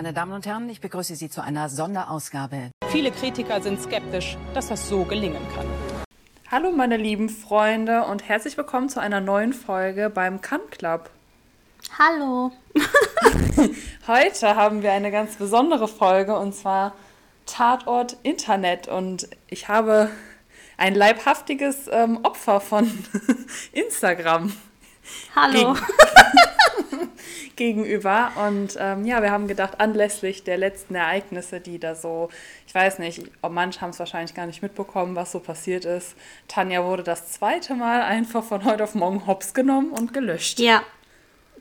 meine Damen und Herren. Ich begrüße Sie zu einer Sonderausgabe. Viele Kritiker sind skeptisch, dass das so gelingen kann. Hallo meine lieben Freunde und herzlich willkommen zu einer neuen Folge beim Kann Club. Hallo. Heute haben wir eine ganz besondere Folge und zwar Tatort Internet und ich habe ein leibhaftiges ähm, Opfer von Instagram. Hallo. Gegen gegenüber. Und ähm, ja, wir haben gedacht, anlässlich der letzten Ereignisse, die da so, ich weiß nicht, manche haben es wahrscheinlich gar nicht mitbekommen, was so passiert ist. Tanja wurde das zweite Mal einfach von heute auf morgen hops genommen und gelöscht. Ja,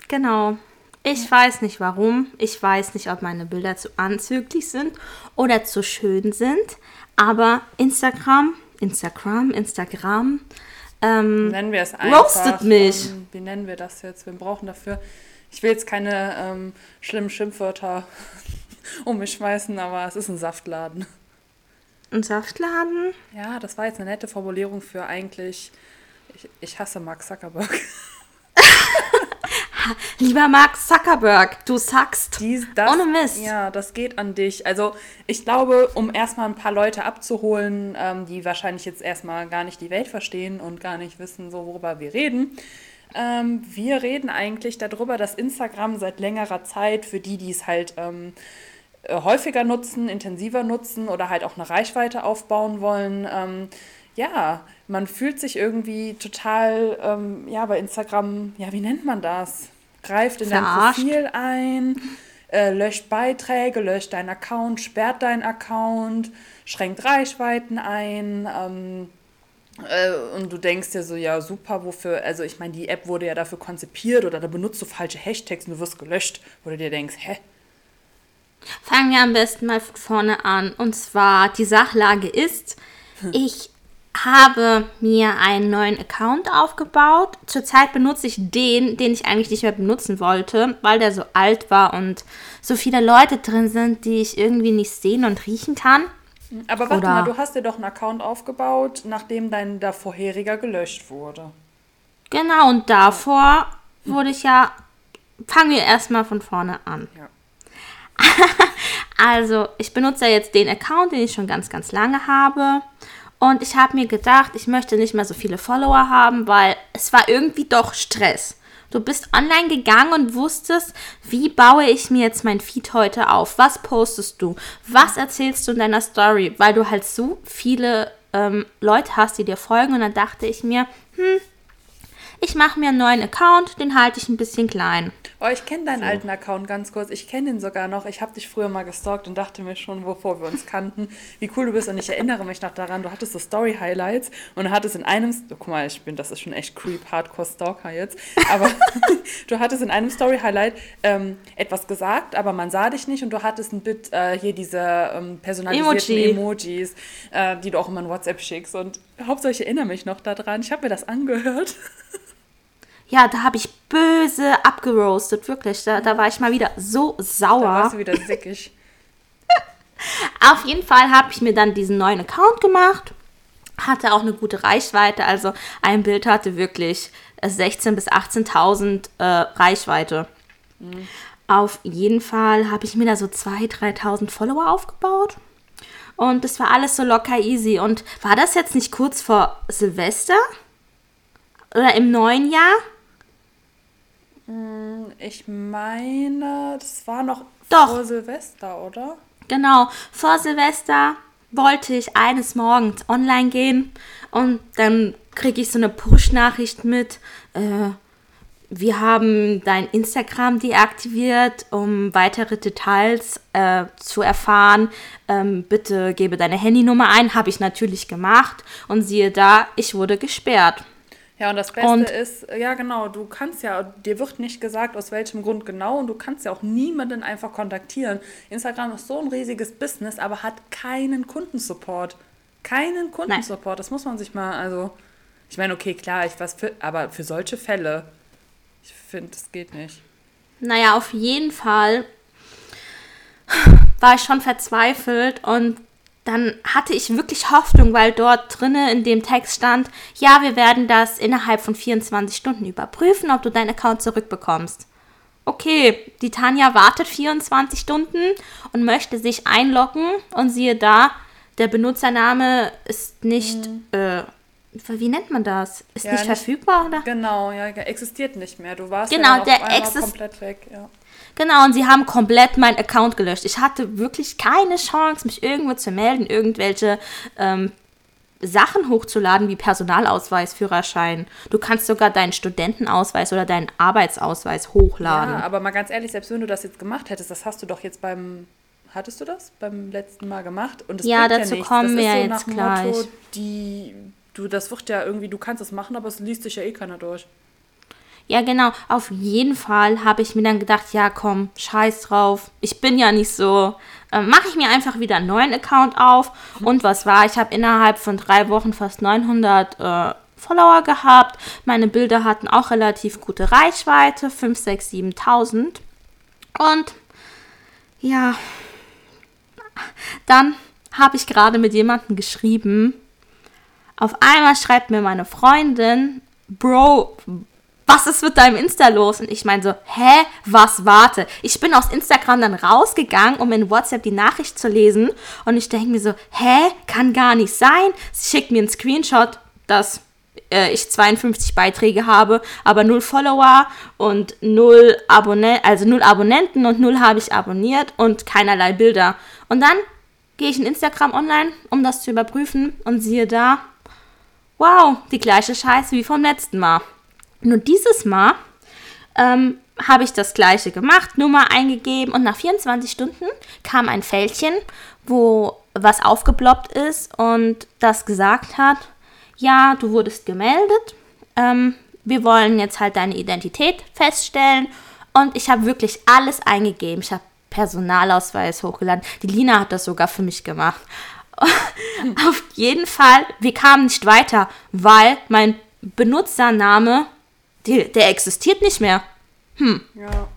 genau. Ich weiß nicht warum. Ich weiß nicht, ob meine Bilder zu anzüglich sind oder zu schön sind. Aber Instagram, Instagram, Instagram. Ähm, nennen wir es einfach. Roastet mich. Ähm, wie nennen wir das jetzt? Wir brauchen dafür ich will jetzt keine ähm, schlimmen Schimpfwörter um mich schmeißen, aber es ist ein Saftladen. Ein Saftladen? Ja, das war jetzt eine nette Formulierung für eigentlich, ich, ich hasse Mark Zuckerberg. Lieber Mark Zuckerberg, du. Dies, das, Ohne Mist. Ja, das geht an dich. Also ich glaube, um erstmal ein paar Leute abzuholen, ähm, die wahrscheinlich jetzt erstmal gar nicht die Welt verstehen und gar nicht wissen, so worüber wir reden, ähm, wir reden eigentlich darüber, dass Instagram seit längerer Zeit für die, die es halt ähm, äh, häufiger nutzen, intensiver nutzen oder halt auch eine Reichweite aufbauen wollen, ähm, ja, man fühlt sich irgendwie total, ähm, ja, bei Instagram, ja, wie nennt man das? Greift in Verarscht. dein Profil ein, äh, löscht Beiträge, löscht deinen Account, sperrt deinen Account, schränkt Reichweiten ein, ähm, äh, und du denkst dir so, ja, super, wofür, also ich meine, die App wurde ja dafür konzipiert oder da benutzt du falsche Hashtags und du wirst gelöscht, wo du dir denkst, hä? Fangen wir am besten mal von vorne an. Und zwar, die Sachlage ist, hm. ich habe mir einen neuen Account aufgebaut. Zurzeit benutze ich den, den ich eigentlich nicht mehr benutzen wollte, weil der so alt war und so viele Leute drin sind, die ich irgendwie nicht sehen und riechen kann. Aber warte Oder mal, du hast dir doch einen Account aufgebaut, nachdem dein der vorheriger gelöscht wurde. Genau, und davor wurde ich ja. Fangen wir erstmal von vorne an. Ja. also, ich benutze jetzt den Account, den ich schon ganz, ganz lange habe. Und ich habe mir gedacht, ich möchte nicht mehr so viele Follower haben, weil es war irgendwie doch Stress. Du bist online gegangen und wusstest, wie baue ich mir jetzt mein Feed heute auf? Was postest du? Was erzählst du in deiner Story? Weil du halt so viele ähm, Leute hast, die dir folgen. Und dann dachte ich mir, hm, ich mache mir einen neuen Account, den halte ich ein bisschen klein. Oh, ich kenne deinen so. alten Account ganz kurz. Ich kenne ihn sogar noch. Ich habe dich früher mal gestalkt und dachte mir schon, bevor wir uns kannten, wie cool du bist. Und ich erinnere mich noch daran, du hattest so Story-Highlights und du hattest in einem, oh, guck mal, ich bin, das ist schon echt creep, Hardcore-Stalker jetzt, aber du hattest in einem Story-Highlight ähm, etwas gesagt, aber man sah dich nicht und du hattest ein Bit, äh, hier diese ähm, personalisierten Emoji. Emojis, äh, die du auch immer in WhatsApp schickst. Und hauptsächlich erinnere mich noch daran. Ich habe mir das angehört. Ja, da habe ich böse abgeroastet, wirklich. Da, da war ich mal wieder so sauer. Da warst du wieder sickig. Auf jeden Fall habe ich mir dann diesen neuen Account gemacht. Hatte auch eine gute Reichweite. Also ein Bild hatte wirklich 16.000 bis 18.000 äh, Reichweite. Mhm. Auf jeden Fall habe ich mir da so 2.000, 3.000 Follower aufgebaut. Und das war alles so locker easy. Und war das jetzt nicht kurz vor Silvester? Oder im neuen Jahr? Hm, ich meine, das war noch Doch. vor Silvester, oder? Genau, vor Silvester wollte ich eines Morgens online gehen und dann kriege ich so eine Push-Nachricht mit. Äh, wir haben dein Instagram deaktiviert, um weitere Details äh, zu erfahren. Ähm, bitte gebe deine Handynummer ein. Habe ich natürlich gemacht und siehe da, ich wurde gesperrt. Ja, und das Beste und ist, ja genau, du kannst ja, dir wird nicht gesagt, aus welchem Grund genau, und du kannst ja auch niemanden einfach kontaktieren. Instagram ist so ein riesiges Business, aber hat keinen Kundensupport. Keinen Kundensupport, das muss man sich mal, also, ich meine, okay, klar, ich was für, aber für solche Fälle, ich finde, das geht nicht. Naja, auf jeden Fall war ich schon verzweifelt und dann hatte ich wirklich Hoffnung, weil dort drinnen in dem Text stand, ja, wir werden das innerhalb von 24 Stunden überprüfen, ob du deinen Account zurückbekommst. okay, die Tanja wartet 24 Stunden und möchte sich einloggen und siehe da, der Benutzername ist nicht, äh, wie nennt man das? Ist Ja, nicht nicht- verfügbar, oder? Genau, ja, existiert nicht mehr. Du warst Genau, ja der exist- komplett weg. Ja. Genau, und sie haben komplett meinen Account gelöscht. Ich hatte wirklich keine Chance, mich irgendwo zu melden, irgendwelche ähm, Sachen hochzuladen, wie Personalausweis, Führerschein. Du kannst sogar deinen Studentenausweis oder deinen Arbeitsausweis hochladen. ja, aber mal ganz ehrlich, selbst wenn du das jetzt gemacht hättest, das hast du doch jetzt beim. Hattest du das beim letzten Mal gemacht? Und das Ja, dazu nichts. kommen das wir so jetzt gleich. Motto, die, du, das wird ja irgendwie, du kannst es machen, aber es liest sich ja eh keiner durch. Ja, genau. Auf jeden Fall habe ich mir dann gedacht, ja, komm, scheiß drauf. Ich bin ja nicht so. Ähm, Mache ich mir einfach wieder einen neuen Account auf. Und was war? Ich habe innerhalb von drei Wochen fast 900 äh, Follower gehabt. Meine Bilder hatten auch relativ gute Reichweite. 5, 6, 7.000. Und ja, dann habe ich gerade mit jemandem geschrieben. Auf einmal schreibt mir meine Freundin, Bro, was ist mit deinem Insta los? Und ich meine so, hä, was, warte. Ich bin aus Instagram dann rausgegangen, um in WhatsApp die Nachricht zu lesen. Und ich denke mir so, hä, kann gar nicht sein. Sie schickt mir einen Screenshot, dass äh, ich 52 Beiträge habe, aber null Follower und null Abonnenten, also null Abonnenten und null habe ich abonniert und keinerlei Bilder. Und dann gehe ich in Instagram online, um das zu überprüfen und siehe da, wow, die gleiche Scheiße wie vom letzten Mal. Nur dieses Mal ähm, habe ich das gleiche gemacht, Nummer eingegeben und nach 24 Stunden kam ein Fältchen, wo was aufgeploppt ist und das gesagt hat, ja, du wurdest gemeldet, ähm, wir wollen jetzt halt deine Identität feststellen und ich habe wirklich alles eingegeben. Ich habe Personalausweis hochgeladen. Die Lina hat das sogar für mich gemacht. Auf jeden Fall, wir kamen nicht weiter, weil mein Benutzername, die, der existiert nicht mehr. Ja.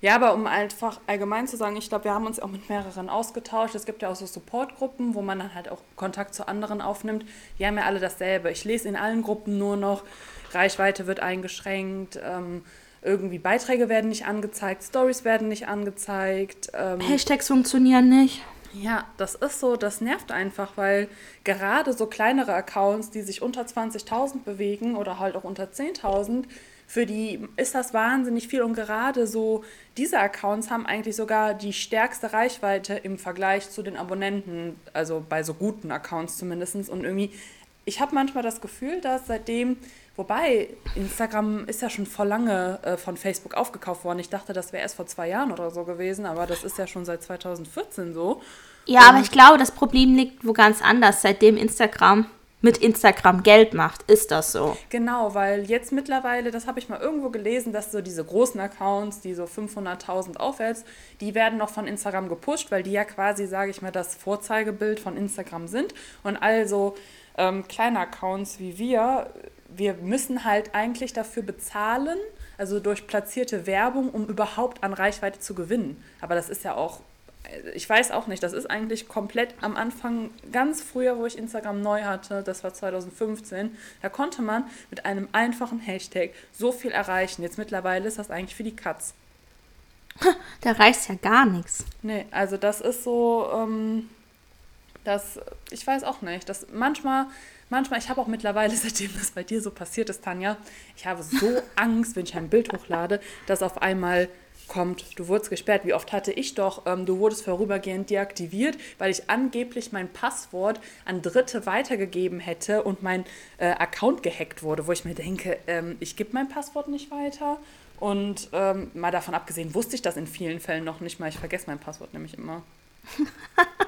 Ja, aber um einfach allgemein zu sagen, ich glaube, wir haben uns auch mit mehreren ausgetauscht. Es gibt ja auch so Supportgruppen, wo man dann halt auch Kontakt zu anderen aufnimmt. Die haben ja alle dasselbe. Ich lese in allen Gruppen nur noch, Reichweite wird eingeschränkt, ähm, irgendwie Beiträge werden nicht angezeigt, Stories werden nicht angezeigt. Ähm, Hashtags funktionieren nicht. Ja, das ist so, das nervt einfach, weil gerade so kleinere Accounts, die sich unter 20.000 bewegen oder halt auch unter 10.000, für die ist das wahnsinnig viel. Und gerade so diese Accounts haben eigentlich sogar die stärkste Reichweite im Vergleich zu den Abonnenten, also bei so guten Accounts zumindest und irgendwie, ich habe manchmal das Gefühl, dass seitdem, wobei Instagram ist ja schon vor lange äh, von Facebook aufgekauft worden, ich dachte, das wäre erst vor zwei Jahren oder so gewesen, aber das ist ja schon seit 2014 so. Ja, aber ich glaube, das Problem liegt wo ganz anders. Seitdem Instagram mit Instagram Geld macht, ist das so. Genau, weil jetzt mittlerweile, das habe ich mal irgendwo gelesen, dass so diese großen Accounts, die so 500.000 aufwärts, die werden noch von Instagram gepusht, weil die ja quasi, sage ich mal, das Vorzeigebild von Instagram sind. Und also ähm, kleine Accounts wie wir, wir müssen halt eigentlich dafür bezahlen, also durch platzierte Werbung, um überhaupt an Reichweite zu gewinnen. Aber das ist ja auch ich weiß auch nicht, das ist eigentlich komplett am Anfang, ganz früher, wo ich Instagram neu hatte, das war 2015, da konnte man mit einem einfachen Hashtag so viel erreichen. Jetzt mittlerweile ist das eigentlich für die Katz. Da reicht ja gar nichts. Nee, also das ist so, ähm, das, ich weiß auch nicht, das manchmal, manchmal, ich habe auch mittlerweile, seitdem das bei dir so passiert ist, Tanja, ich habe so Angst, wenn ich ein Bild hochlade, dass auf einmal kommt, du wurdest gesperrt. Wie oft hatte ich doch, ähm, du wurdest vorübergehend deaktiviert, weil ich angeblich mein Passwort an Dritte weitergegeben hätte und mein äh, Account gehackt wurde, wo ich mir denke, ähm, ich gebe mein Passwort nicht weiter. Und ähm, mal davon abgesehen, wusste ich das in vielen Fällen noch nicht mal. Ich vergesse mein Passwort nämlich immer.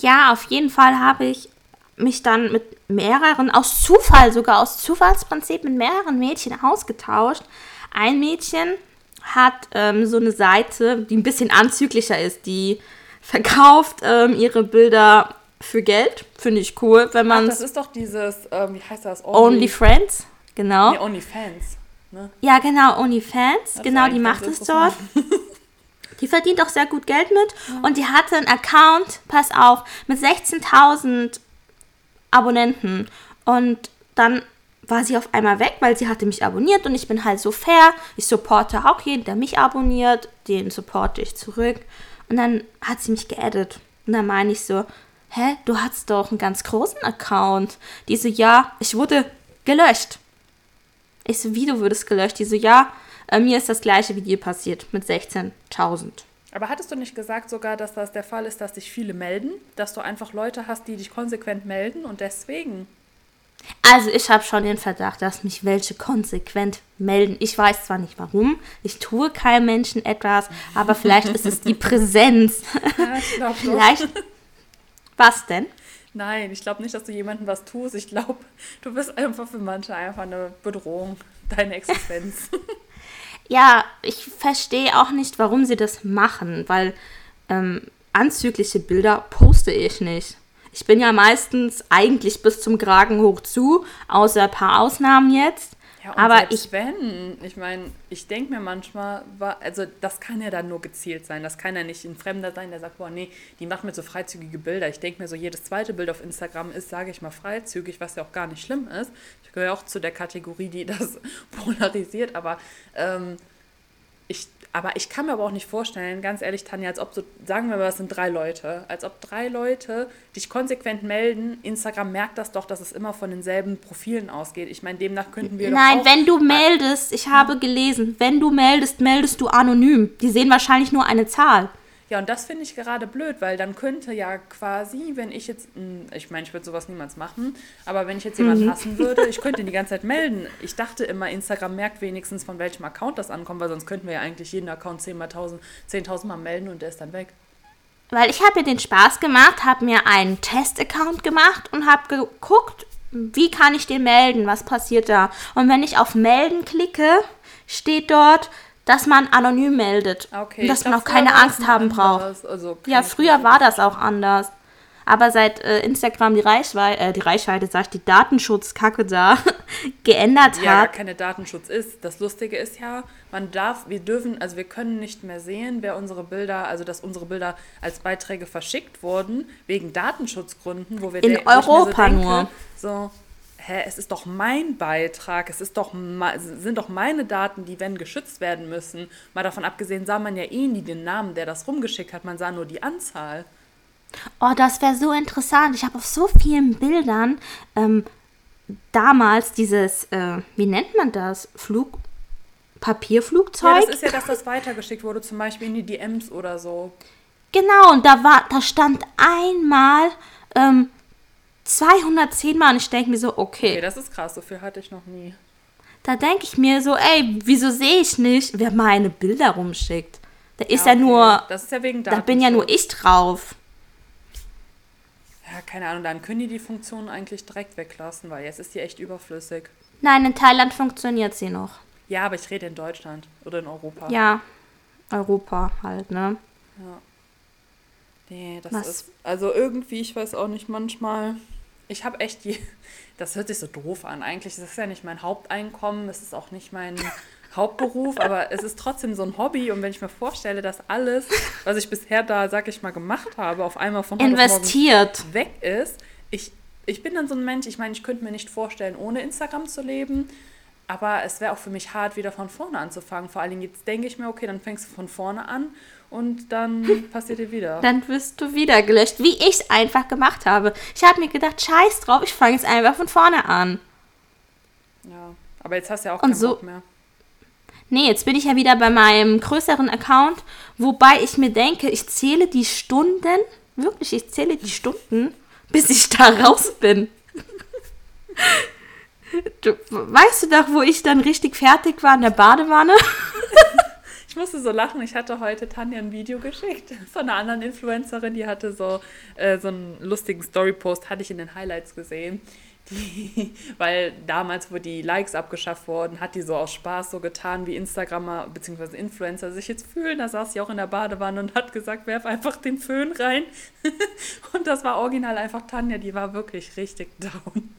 Ja, auf jeden Fall habe ich mich dann mit mehreren, aus Zufall, sogar aus Zufallsprinzip, mit mehreren Mädchen ausgetauscht. Ein Mädchen hat ähm, so eine Seite, die ein bisschen anzüglicher ist, die verkauft ähm, ihre Bilder für Geld. Finde ich cool, wenn man das ist doch dieses, ähm, wie heißt das? Only Friends, genau. Nee, OnlyFans. Ne? Ja, genau, OnlyFans, Das genau, die macht es dort. Die verdient auch sehr gut Geld mit und die hatte einen Account, pass auf, mit 16.000 Abonnenten und dann war sie auf einmal weg, weil sie hatte mich abonniert und ich bin halt so fair. Ich supporte auch jeden, der mich abonniert, den supporte ich zurück. Und dann hat sie mich geaddet. Und dann meine ich so, hä, du hast doch einen ganz großen Account. Die so, ja, ich wurde gelöscht. Ich so, wie du wurdest gelöscht? Die so, ja, äh, mir ist das gleiche wie dir passiert mit 16.000. Aber hattest du nicht gesagt sogar, dass das der Fall ist, dass sich viele melden? Dass du einfach Leute hast, die dich konsequent melden und deswegen? Also ich habe schon den Verdacht, dass mich welche konsequent melden. Ich weiß zwar nicht warum, ich tue keinem Menschen etwas, aber vielleicht ist es die Präsenz. Ja, ich glaube vielleicht. Was denn? Nein, ich glaube nicht, dass du jemandem was tust. Ich glaube, du bist einfach für manche einfach eine Bedrohung, deine Existenz. Ja, ich verstehe auch nicht, warum sie das machen, weil ähm, anzügliche Bilder poste ich nicht. Ich bin ja meistens eigentlich bis zum Kragen hoch zu, außer ein paar Ausnahmen jetzt. Ja, und aber selbst ich wenn, ich meine, ich denke mir manchmal, also das kann ja dann nur gezielt sein. Das kann ja nicht ein Fremder sein, der sagt, boah, nee, die macht mir so freizügige Bilder. Ich denke mir so, jedes zweite Bild auf Instagram ist, sage ich mal, freizügig, was ja auch gar nicht schlimm ist. Ich gehöre auch zu der Kategorie, die das polarisiert, aber ähm, aber ich kann mir aber auch nicht vorstellen, ganz ehrlich, Tanja, als ob so, sagen wir mal, es sind drei Leute, als ob drei Leute dich konsequent melden. Instagram merkt das doch, dass es immer von denselben Profilen ausgeht. Ich meine, demnach könnten wir Nein, doch auch, wenn du meldest, ich habe gelesen, wenn du meldest, meldest du anonym. Die sehen wahrscheinlich nur eine Zahl. Ja, und das finde ich gerade blöd, weil dann könnte ja quasi, wenn ich jetzt, hm, ich meine, ich würde sowas niemals machen, aber wenn ich jetzt jemanden hassen würde, ich könnte ihn die ganze Zeit melden. Ich dachte immer, Instagram merkt wenigstens, von welchem Account das ankommt, weil sonst könnten wir ja eigentlich jeden Account 10.000 10 Mal melden und der ist dann weg. Weil ich habe mir den Spaß gemacht, habe mir einen Test-Account gemacht und habe geguckt, wie kann ich den melden, was passiert da. Und wenn ich auf Melden klicke, steht dort, dass man anonym meldet. Okay, und dass man auch keine Angst haben braucht. Also Ja, früher war das auch anders. Aber seit äh, Instagram die Reichweite, äh, die Reichweite, sag ich, die Datenschutzkacke da geändert ja, gar hat. keine Datenschutz ist. Das Lustige ist ja, man darf, wir dürfen, also wir können nicht mehr sehen, wer unsere Bilder, also dass unsere Bilder als Beiträge verschickt wurden, wegen Datenschutzgründen, wo wir In Europa so denke, nur. So, hä, es ist doch mein Beitrag, es ist doch sind doch meine Daten, die wenn geschützt werden müssen. Mal davon abgesehen sah man ja eh nie den Namen, der das rumgeschickt hat, man sah nur die Anzahl. Oh, das wäre so interessant. Ich habe auf so vielen Bildern ähm, damals dieses, äh, wie nennt man das? Flug, Papierflugzeug? Ja, das ist ja, dass das weitergeschickt wurde, zum Beispiel in die DMs oder so. Genau, und da war, da stand einmal ähm, 210 Mal und ich denke mir so, okay, Okay, das ist krass, so viel hatte ich noch nie. da denke ich mir so, ey, wieso sehe ich nicht, wer meine Bilder rumschickt? Da ist ja, okay. nur, Das ist ja wegen da bin ja nur ich drauf. Ja, keine Ahnung, dann können die die Funktion eigentlich direkt weglassen, weil jetzt ist die echt überflüssig. Nein, in Thailand funktioniert sie noch. Ja, aber ich rede in Deutschland oder in Europa. Ja, Europa halt, ne? Nee, das Was? ist. Also irgendwie, ich weiß auch nicht, manchmal. Ich habe echt die. Das hört sich so doof an. Eigentlich ist es ja nicht mein Haupteinkommen, es ist auch nicht mein Hauptberuf, aber es ist trotzdem so ein Hobby. Und wenn ich mir vorstelle, dass alles, was ich bisher da, sag ich mal, gemacht habe, auf einmal von Investiert. weg ist. Ich, ich bin dann so ein Mensch, ich meine, ich könnte mir nicht vorstellen, ohne Instagram zu leben. Aber es wäre auch für mich hart, wieder von vorne anzufangen. Vor allen Dingen jetzt denke ich mir, okay, dann fängst du von vorne an und dann passiert dir wieder. Dann wirst du wieder gelöscht, wie ich es einfach gemacht habe. Ich habe mir gedacht, scheiß drauf, ich fange jetzt einfach von vorne an. Ja, aber jetzt hast du ja auch Und keinen so- Bock mehr. Nee, jetzt bin ich ja wieder bei meinem größeren Account, wobei ich mir denke, ich zähle die Stunden, wirklich, ich zähle die Stunden, bis ich da raus bin. Du, weißt du doch, wo ich dann richtig fertig war in der Badewanne? Ich musste so lachen. Ich hatte heute Tanja ein Video geschickt von einer anderen Influencerin, die hatte so, äh, so einen lustigen Story-Post, hatte ich in den Highlights gesehen. Die, weil damals, wo die Likes abgeschafft wurden, hat die so aus Spaß so getan, wie Instagrammer bzw. Influencer sich jetzt fühlen. Da saß sie auch in der Badewanne und hat gesagt, werf einfach den Föhn rein. Und das war original einfach Tanja, die war wirklich richtig down.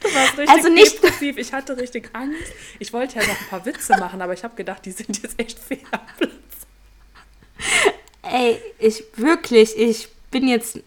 Du warst richtig Also nicht- depressiv. Ich hatte richtig Angst. Ich wollte ja noch ein paar Witze machen, aber ich habe gedacht, die sind jetzt echt fehl am Platz. Ey, ich wirklich, ich bin jetzt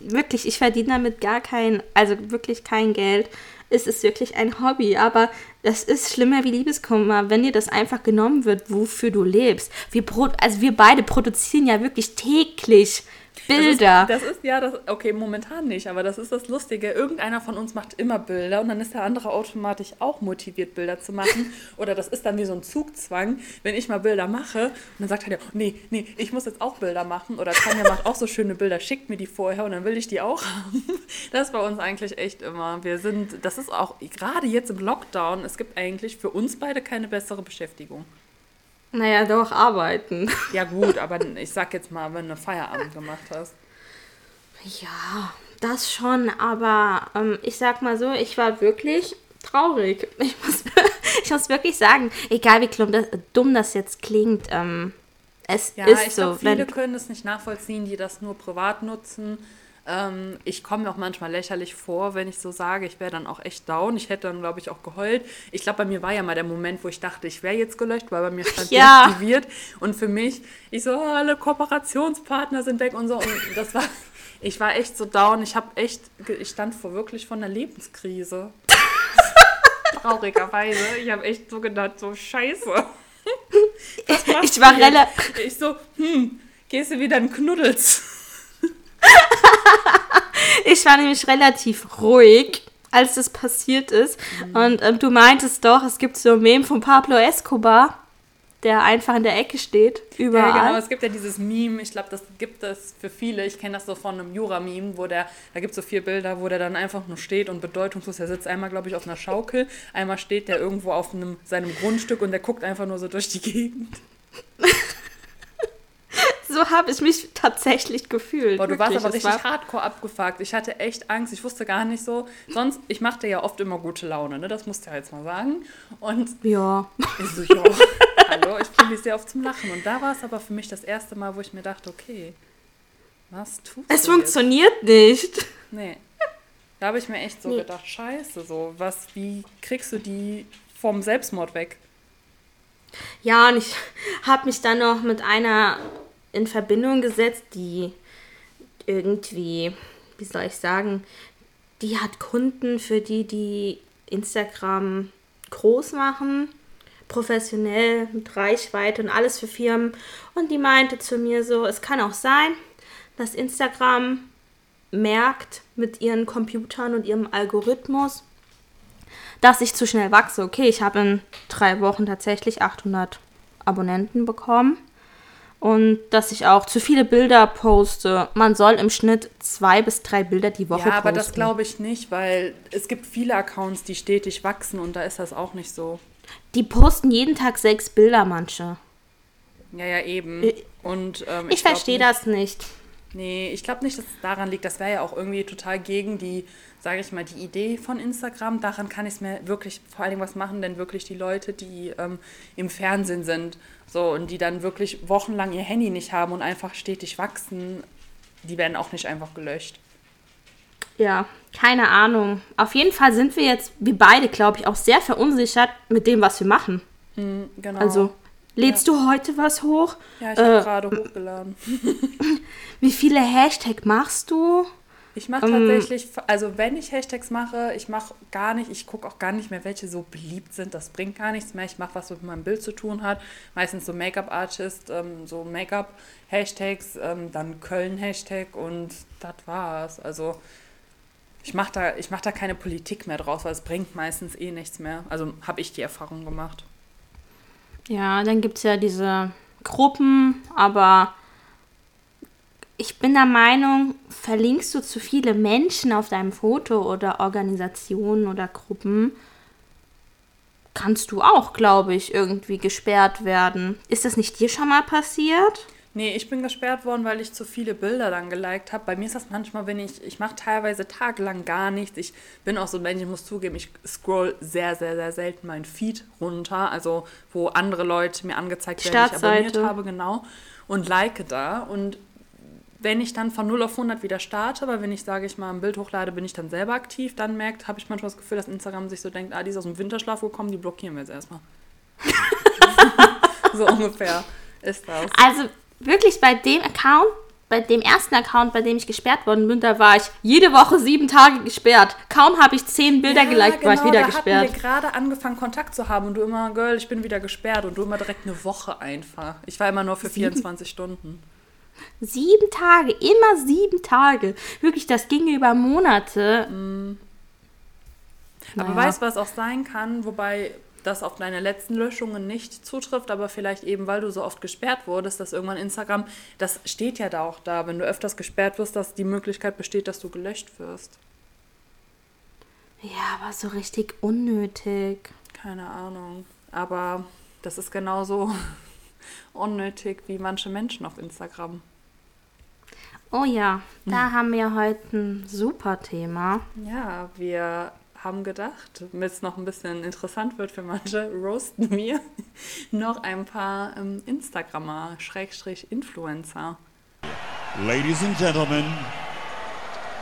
wirklich, ich verdiene damit gar kein, also wirklich kein Geld. ist es wirklich ein Hobby. Aber das ist schlimmer wie Liebeskummer, wenn dir das einfach genommen wird, wofür du lebst. Wir, also wir beide produzieren ja wirklich täglich Bilder. Das ist, das ist ja das, okay, momentan nicht, aber das ist das Lustige. Irgendeiner von uns macht immer Bilder und dann ist der andere automatisch auch motiviert, Bilder zu machen. Oder das ist dann wie so ein Zugzwang, wenn ich mal Bilder mache und dann sagt er, nee, nee, ich muss jetzt auch Bilder machen. Oder Tanja macht auch so schöne Bilder, schickt mir die vorher und dann will ich die auch haben. Das ist bei uns eigentlich echt immer. Wir sind, das ist auch, gerade jetzt im Lockdown, es gibt eigentlich für uns beide keine bessere Beschäftigung. Naja, doch, arbeiten. Ja, gut, aber ich sag jetzt mal, wenn du Feierabend gemacht hast. Ja, das schon, aber ähm, ich sag mal so, ich war wirklich traurig. Ich muss, ich muss wirklich sagen, egal wie dumm das, dumm das jetzt klingt, ähm, es ja, ist ich so. glaub, viele können es nicht nachvollziehen, die das nur privat nutzen. Ähm, ich komme mir auch manchmal lächerlich vor, wenn ich so sage, ich wäre dann auch echt down. Ich hätte dann, glaube ich, auch geheult. Ich glaube, bei mir war ja mal der Moment, wo ich dachte, ich wäre jetzt gelöscht, weil bei mir stand Ja. deaktiviert. Und für mich, ich so, oh, alle Kooperationspartner sind weg und so. Und das war, ich war echt so down. Ich habe echt, ich stand vor wirklich von einer Lebenskrise. Traurigerweise. Ich habe echt so gedacht, so scheiße. Ich war du jetzt? rela- Ich so, hm, gehst du wieder in Knuddels? Ich war nämlich relativ ruhig, als das passiert ist. Mhm. Und ähm, du meintest doch, es gibt so ein Meme von Pablo Escobar, der einfach in der Ecke steht, überall. Ja, genau. Es gibt ja dieses Meme, ich glaube, das gibt es für viele. Ich kenne das so von einem Jura-Meme, wo der, da gibt es so vier Bilder, wo der dann einfach nur steht und bedeutungslos. Er sitzt einmal, glaube ich, auf einer Schaukel, einmal steht der irgendwo auf einem, seinem Grundstück und der guckt einfach nur so durch die Gegend. So habe ich mich tatsächlich gefühlt. Boah, du warst wirklich. aber Es richtig war- hardcore abgefuckt. Ich hatte echt Angst. Ich wusste gar nicht so. Sonst, ich machte ja oft immer gute Laune, ne? Das musst du ja jetzt mal sagen. Und Ja. ich so, ja, hallo, ich bringe dich sehr oft zum Lachen. Und da war es aber für mich das erste Mal, wo ich mir dachte, okay, was tust Es du funktioniert nicht. Jetzt? Nee. Da habe ich mir echt so Nee. gedacht, scheiße, so, was, wie kriegst du die vom Selbstmord weg? Ja, und ich habe mich dann noch mit einer in Verbindung gesetzt, die irgendwie, wie soll ich sagen, die hat Kunden, für die die Instagram groß machen, professionell, mit Reichweite und alles für Firmen. Und die meinte zu mir so, es kann auch sein, dass Instagram merkt mit ihren Computern und ihrem Algorithmus, dass ich zu schnell wachse. Okay, ich habe in drei Wochen tatsächlich 800 Abonnenten bekommen und dass ich auch zu viele Bilder poste. Man soll im Schnitt zwei bis drei Bilder die Woche Ja, aber posten. das glaube ich nicht, weil es gibt viele Accounts, die stetig wachsen und da ist das auch nicht so. Die posten jeden Tag sechs Bilder, manche. Ja, ja, eben. Ich- Und ähm, Ich, glaub verstehe das nicht. Nee, ich glaube nicht, dass es daran liegt. Das wäre ja auch irgendwie total gegen die, sage ich mal, die Idee von Instagram. Daran kann ich es mir wirklich vor allen Dingen was machen, denn wirklich die Leute, die ähm, im Fernsehen sind, so und die dann wirklich wochenlang ihr Handy nicht haben und einfach stetig wachsen, die werden auch nicht einfach gelöscht. Ja, keine Ahnung. Auf jeden Fall sind wir jetzt, wir beide, glaube ich, auch sehr verunsichert mit dem, was wir machen. Genau. Also, lädst du heute was hoch? ja, ich habe äh, gerade hochgeladen. Wie viele Hashtag machst du? Ich mache Ähm, tatsächlich, also wenn ich Hashtags mache, ich mache gar nicht, ich gucke auch gar nicht mehr, welche so beliebt sind. Das bringt gar nichts mehr. Ich mache, was mit meinem Bild zu tun hat. Meistens so Make-up-Artist, ähm, so Make-up-Hashtags, ähm, dann Köln-Hashtag und das war's. Also ich mache da, ich mach da keine Politik mehr draus, weil es bringt meistens eh nichts mehr. Also habe ich die Erfahrung gemacht. Ja, dann gibt es ja diese Gruppen, aber ich bin der Meinung, verlinkst du zu viele Menschen auf deinem Foto oder Organisationen oder Gruppen, kannst du auch, glaube ich, irgendwie gesperrt werden. Ist das nicht dir schon mal passiert? Nee, ich bin gesperrt worden, weil ich zu viele Bilder dann geliked habe. Bei mir ist das manchmal, wenn ich, ich mache teilweise tagelang gar nichts. Ich bin auch so ein Mensch, ich muss zugeben, ich scroll sehr, sehr, sehr selten meinen Feed runter, also wo andere Leute mir angezeigt werden, die ich abonniert habe, genau, und like da. Und wenn ich dann von 0 auf 100 wieder starte, aber wenn ich, sage ich mal, ein Bild hochlade, bin ich dann selber aktiv, dann merkt, habe ich manchmal das Gefühl, dass Instagram sich so denkt, ah, die ist aus dem Winterschlaf gekommen, die blockieren wir jetzt erstmal. so ungefähr ist das. Also wirklich bei dem Account, bei dem ersten Account, bei dem ich gesperrt worden bin, da war ich jede Woche sieben Tage gesperrt. Kaum habe ich zehn Bilder geliked, war ich wieder da gesperrt. hatten wir gerade angefangen, Kontakt zu haben und du immer, Girl, ich bin wieder gesperrt und du immer direkt eine Woche einfach. Ich war immer nur für 24 Stunden. Sieben Tage, immer sieben Tage. Wirklich, das ging über Monate. Aber Naja. weißt du, was auch sein kann, wobei das auf deine letzten Löschungen nicht zutrifft, aber vielleicht eben, weil du so oft gesperrt wurdest, dass irgendwann Instagram, das steht ja da auch da, wenn du öfters gesperrt wirst, dass die Möglichkeit besteht, dass du gelöscht wirst. Ja, aber so richtig unnötig. Keine Ahnung. Aber das ist genauso unnötig wie manche Menschen auf Instagram. Oh ja, da haben wir heute ein super Thema. Ja, wir haben gedacht, damit es noch ein bisschen interessant wird für manche, roasten wir noch ein paar ähm, Instagrammer, Schrägstrich Influencer. Ladies and gentlemen,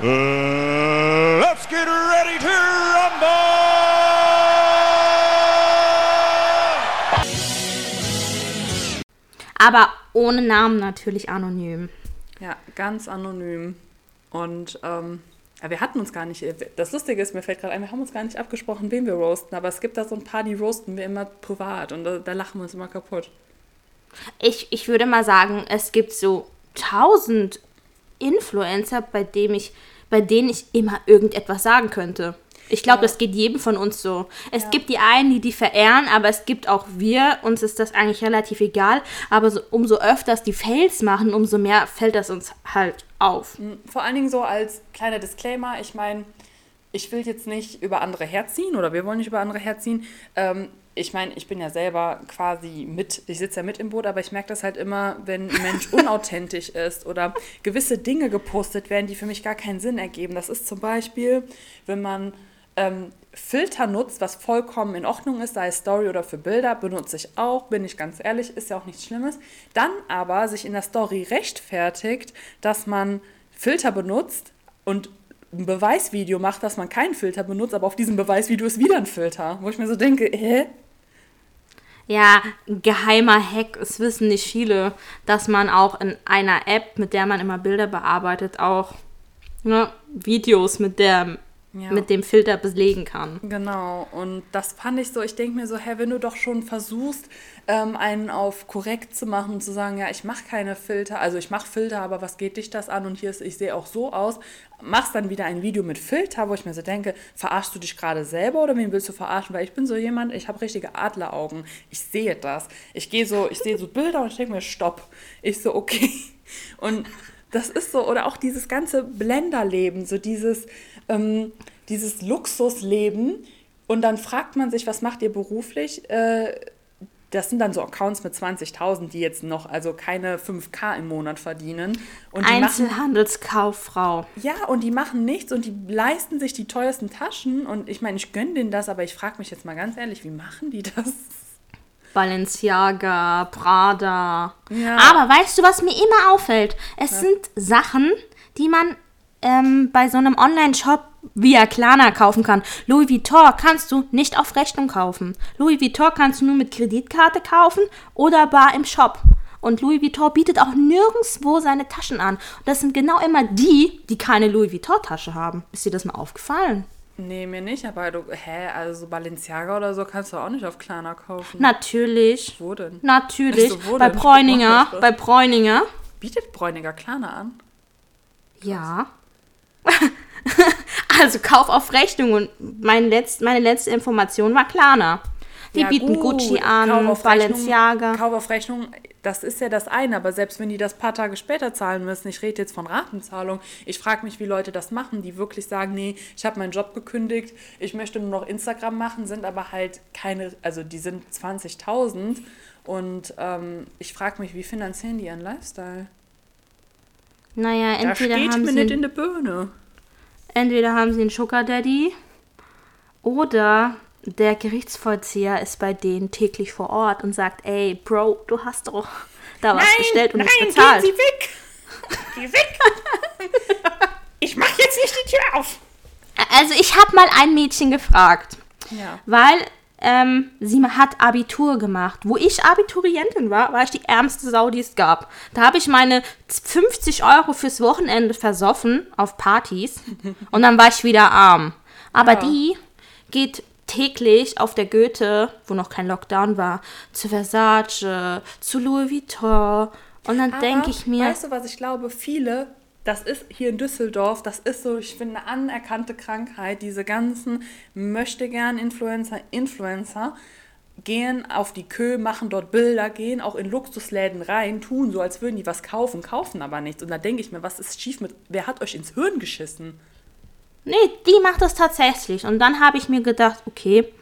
uh, let's get ready to rumble! Aber ohne Namen natürlich anonym. Ja, ganz anonym. Und ähm, wir hatten uns gar nicht, das Lustige ist, mir fällt gerade ein, wir haben uns gar nicht abgesprochen, wen wir roasten, aber es gibt da so ein paar, die roasten wir immer privat und da, da lachen wir uns immer kaputt. Ich, ich würde mal sagen, es gibt so tausend Influencer, bei, dem ich, bei denen ich immer irgendetwas sagen könnte. Ich glaube, das geht jedem von uns so. Es gibt die einen, die die verehren, aber es gibt auch wir, uns ist das eigentlich relativ egal. Aber so, umso öfters die Fails machen, umso mehr fällt das uns halt auf. Vor allen Dingen so als kleiner Disclaimer, ich meine, ich will jetzt nicht über andere herziehen oder wir wollen nicht über andere herziehen. Ähm, ich meine, ich bin ja selber quasi mit, ich sitze ja mit im Boot, aber ich merke das halt immer, wenn ein Mensch unauthentisch ist oder gewisse Dinge gepostet werden, die für mich gar keinen Sinn ergeben. Das ist zum Beispiel, wenn man ähm, Filter nutzt, was vollkommen in Ordnung ist, sei es Story oder für Bilder, benutze ich auch, bin ich ganz ehrlich, ist ja auch nichts Schlimmes. Dann aber sich in der Story rechtfertigt, dass man Filter benutzt und ein Beweisvideo macht, dass man keinen Filter benutzt, aber auf diesem Beweisvideo ist wieder ein Filter, wo ich mir so denke, hä? Ja, ein geheimer Hack. Es wissen nicht viele, dass man auch in einer App, mit der man immer Bilder bearbeitet, auch ne, Videos mit, der, Ja. mit dem Filter belegen kann. Genau, und das fand ich so, ich denke mir so, hä, wenn du doch schon versuchst, ähm, einen auf korrekt zu machen und zu sagen, ja, ich mache keine Filter, also ich mache Filter, aber was geht dich das an und hier ist, ich sehe auch so aus, machst dann wieder ein Video mit Filter, wo ich mir so denke, verarschst du dich gerade selber oder wen willst du verarschen? Weil ich bin so jemand, ich habe richtige Adleraugen, ich sehe das. Ich gehe so, ich sehe so Bilder und ich denke mir, stopp. Ich so, okay. Und das ist so, oder auch dieses ganze Blenderleben, so dieses, ähm, dieses Luxusleben. Und dann fragt man sich, was macht ihr beruflich? Äh, das sind dann so Accounts mit 20.000, die jetzt noch also keine 5K im Monat verdienen. Und die machen, Einzelhandelskauffrau. ja, und die machen nichts und die leisten sich die teuersten Taschen. Und ich meine, ich gönne denen das, aber ich frage mich jetzt mal ganz ehrlich, wie machen die das? Balenciaga, Prada. Ja. Aber weißt du, was mir immer auffällt? Es sind Sachen, die man ähm, bei so einem Online-Shop via Klarna kaufen kann. Louis Vuitton kannst du nicht auf Rechnung kaufen. Louis Vuitton kannst du nur mit Kreditkarte kaufen oder bar im Shop. Und Louis Vuitton bietet auch nirgendwo seine Taschen an. Und das sind genau immer die, die keine Louis Vuitton-Tasche haben. Ist dir das mal aufgefallen? Nee, mir nicht, aber du, hä, also Balenciaga oder so kannst du auch nicht auf Klarna kaufen. Natürlich. Wo denn? Natürlich. So, wo bei denn? Bräuninger. Bei Bräuninger. Bietet Bräuniger Klarna an? Ja. also Kauf auf Rechnung und mein letzt, meine letzte Information war Klarna. Die Ja, bieten gut, Gucci Kauf an, auf Balenciaga. Rechnung, Kauf auf Rechnung, das ist ja das eine, aber selbst wenn die das paar Tage später zahlen müssen, ich rede jetzt von Ratenzahlung, ich frage mich, wie Leute das machen, die wirklich sagen, nee, ich habe meinen Job gekündigt, ich möchte nur noch Instagram machen, sind aber halt keine, also die sind 20.000 und ähm, ich frage mich, wie finanzieren die ihren Lifestyle? naja, Da entweder steht haben, mir sie, nicht in der Birne. entweder haben sie einen Sugar Daddy oder der Gerichtsvollzieher ist bei denen täglich vor Ort und sagt, ey, Bro, du hast doch da was bestellt und nicht bezahlt. gehen Sie weg! Geh weg! ich mach jetzt nicht die Tür auf! Also ich habe mal ein Mädchen gefragt. Ja. Weil ähm, sie hat Abitur gemacht. Wo ich Abiturientin war, war ich die ärmste Sau, die es gab. Da habe ich meine 50 Euro fürs Wochenende versoffen auf Partys und dann war ich wieder arm. Aber Ja. die geht täglich auf der Goethe, wo noch kein Lockdown war, zu Versace, zu Louis Vuitton. Und dann denke ich mir, Weißt du, was ich glaube? Viele, das ist hier in Düsseldorf, das ist so, ich finde, eine anerkannte Krankheit. Diese ganzen möchte gern Influencer, Influencer gehen auf die Kö, machen dort Bilder, gehen auch in Luxusläden rein, tun so, als würden die was kaufen, kaufen aber nichts. Und da denke ich mir, was ist schief mit, wer hat euch ins Hirn geschissen? Nee, die macht das tatsächlich. Und dann habe ich mir gedacht, okay,